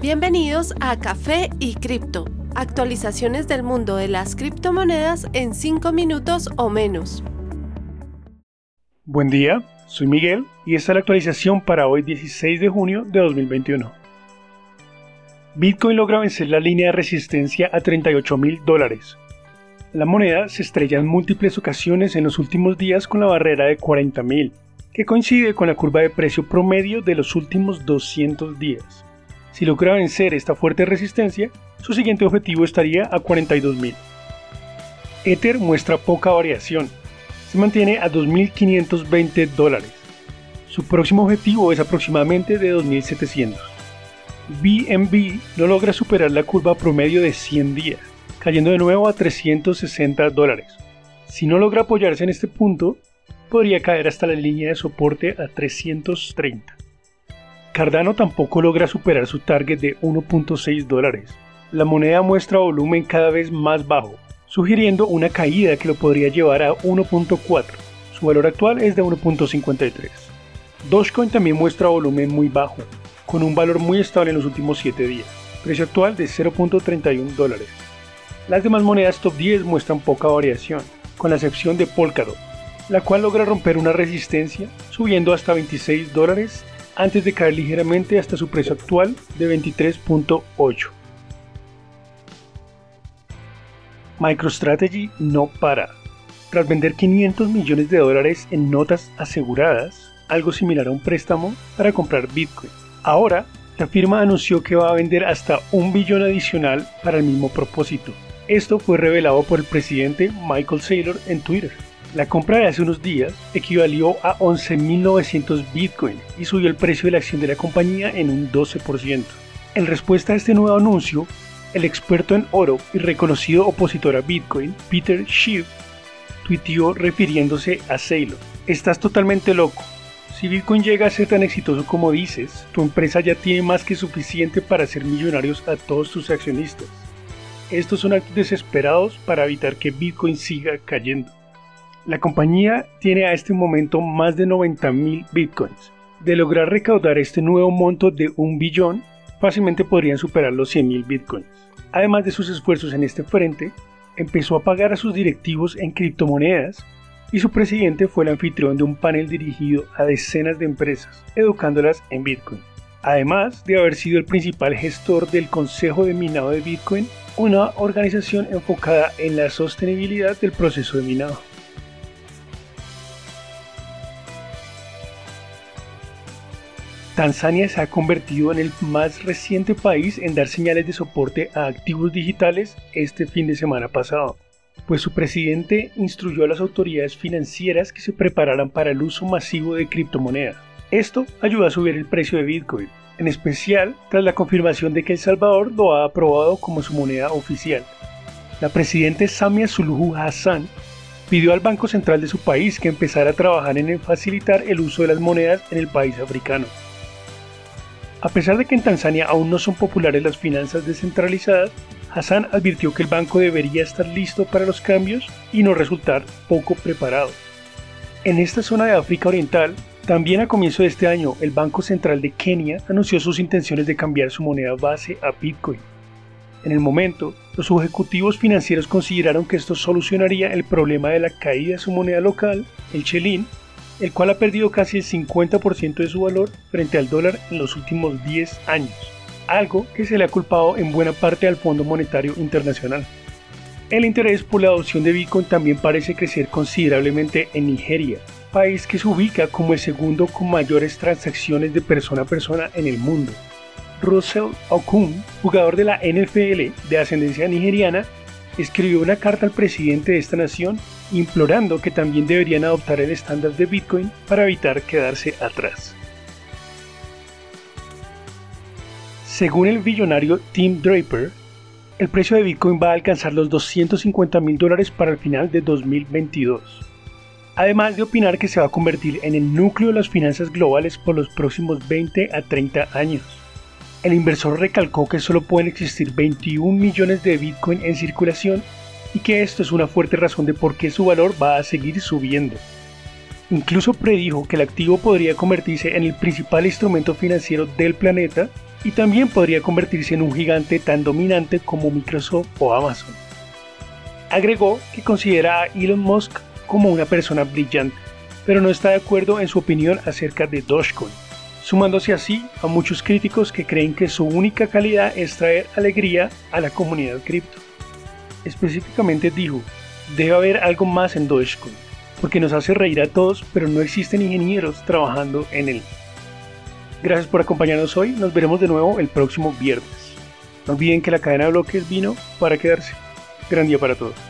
Bienvenidos a Café y Cripto, actualizaciones del mundo de las criptomonedas en 5 minutos o menos. Buen día, soy Miguel y esta es la actualización para hoy 16 de junio de 2021. Bitcoin logra vencer la línea de resistencia a 38 mil dólares. La moneda se estrella en múltiples ocasiones en los últimos días con la barrera de 40 mil, que coincide con la curva de precio promedio de los últimos 200 días. Si logra vencer esta fuerte resistencia, su siguiente objetivo estaría a 42.000. Ether muestra poca variación, se mantiene a 2.520 dólares. Su próximo objetivo es aproximadamente de 2.700. BNB no logra superar la curva promedio de 100 días, cayendo de nuevo a 360 dólares. Si no logra apoyarse en este punto, podría caer hasta la línea de soporte a 330. Cardano tampoco logra superar su target de 1.6 dólares. La moneda muestra volumen cada vez más bajo, sugiriendo una caída que lo podría llevar a 1.4. Su valor actual es de 1.53. Dogecoin también muestra volumen muy bajo, con un valor muy estable en los últimos 7 días, precio actual de 0.31 dólares. Las demás monedas top 10 muestran poca variación, con la excepción de Polkadot, la cual logra romper una resistencia subiendo hasta 26 dólares antes de caer ligeramente hasta su precio actual de 23.8. MicroStrategy no para. Tras vender 500 millones de dólares en notas aseguradas, algo similar a un préstamo para comprar Bitcoin. Ahora, la firma anunció que va a vender hasta un billón adicional para el mismo propósito. Esto fue revelado por el presidente Michael Saylor en Twitter. La compra de hace unos días equivalió a 11.900 Bitcoin y subió el precio de la acción de la compañía en un 12%. En respuesta a este nuevo anuncio, el experto en oro y reconocido opositor a Bitcoin, Peter Schiff, tuiteó refiriéndose a Saylor. Estás totalmente loco. Si Bitcoin llega a ser tan exitoso como dices, tu empresa ya tiene más que suficiente para hacer millonarios a todos tus accionistas. Estos son actos desesperados para evitar que Bitcoin siga cayendo. La compañía tiene a este momento más de 90.000 bitcoins. De lograr recaudar este nuevo monto de un billón, fácilmente podrían superar los 100.000 bitcoins. Además de sus esfuerzos en este frente, empezó a pagar a sus directivos en criptomonedas y su presidente fue el anfitrión de un panel dirigido a decenas de empresas, educándolas en Bitcoin. Además de haber sido el principal gestor del Consejo de Minado de Bitcoin, una organización enfocada en la sostenibilidad del proceso de minado. Tanzania se ha convertido en el más reciente país en dar señales de soporte a activos digitales este fin de semana pasado, pues su presidente instruyó a las autoridades financieras que se prepararan para el uso masivo de criptomonedas. Esto ayuda a subir el precio de Bitcoin, en especial tras la confirmación de que El Salvador lo ha aprobado como su moneda oficial. La presidenta Samia Suluhu Hassan pidió al Banco Central de su país que empezara a trabajar en facilitar el uso de las monedas en el país africano. A pesar de que en Tanzania aún no son populares las finanzas descentralizadas, Hassan advirtió que el banco debería estar listo para los cambios y no resultar poco preparado. En esta zona de África Oriental, también a comienzo de este año, el Banco Central de Kenia anunció sus intenciones de cambiar su moneda base a Bitcoin. En el momento, los ejecutivos financieros consideraron que esto solucionaría el problema de la caída de su moneda local, el chelín, el cual ha perdido casi el 50% de su valor frente al dólar en los últimos 10 años, algo que se le ha culpado en buena parte al Fondo Monetario Internacional. El interés por la adopción de Bitcoin también parece crecer considerablemente en Nigeria, país que se ubica como el segundo con mayores transacciones de persona a persona en el mundo. Russell Okun, jugador de la NFL de ascendencia nigeriana, escribió una carta al presidente de esta nación implorando que también deberían adoptar el estándar de Bitcoin para evitar quedarse atrás. Según el billonario Tim Draper, el precio de Bitcoin va a alcanzar los 250 mil dólares para el final de 2022. Además de opinar que se va a convertir en el núcleo de las finanzas globales por los próximos 20 a 30 años. El inversor recalcó que solo pueden existir 21 millones de Bitcoin en circulación y que esto es una fuerte razón de por qué su valor va a seguir subiendo. Incluso predijo que el activo podría convertirse en el principal instrumento financiero del planeta y también podría convertirse en un gigante tan dominante como Microsoft o Amazon. Agregó que considera a Elon Musk como una persona brillante, pero no está de acuerdo en su opinión acerca de Dogecoin, sumándose así a muchos críticos que creen que su única calidad es traer alegría a la comunidad cripto. Específicamente dijo, debe haber algo más en Dogecoin, porque nos hace reír a todos, pero no existen ingenieros trabajando en él. Gracias por acompañarnos hoy, nos veremos de nuevo el próximo viernes. No olviden que la cadena de bloques vino para quedarse. Gran día para todos.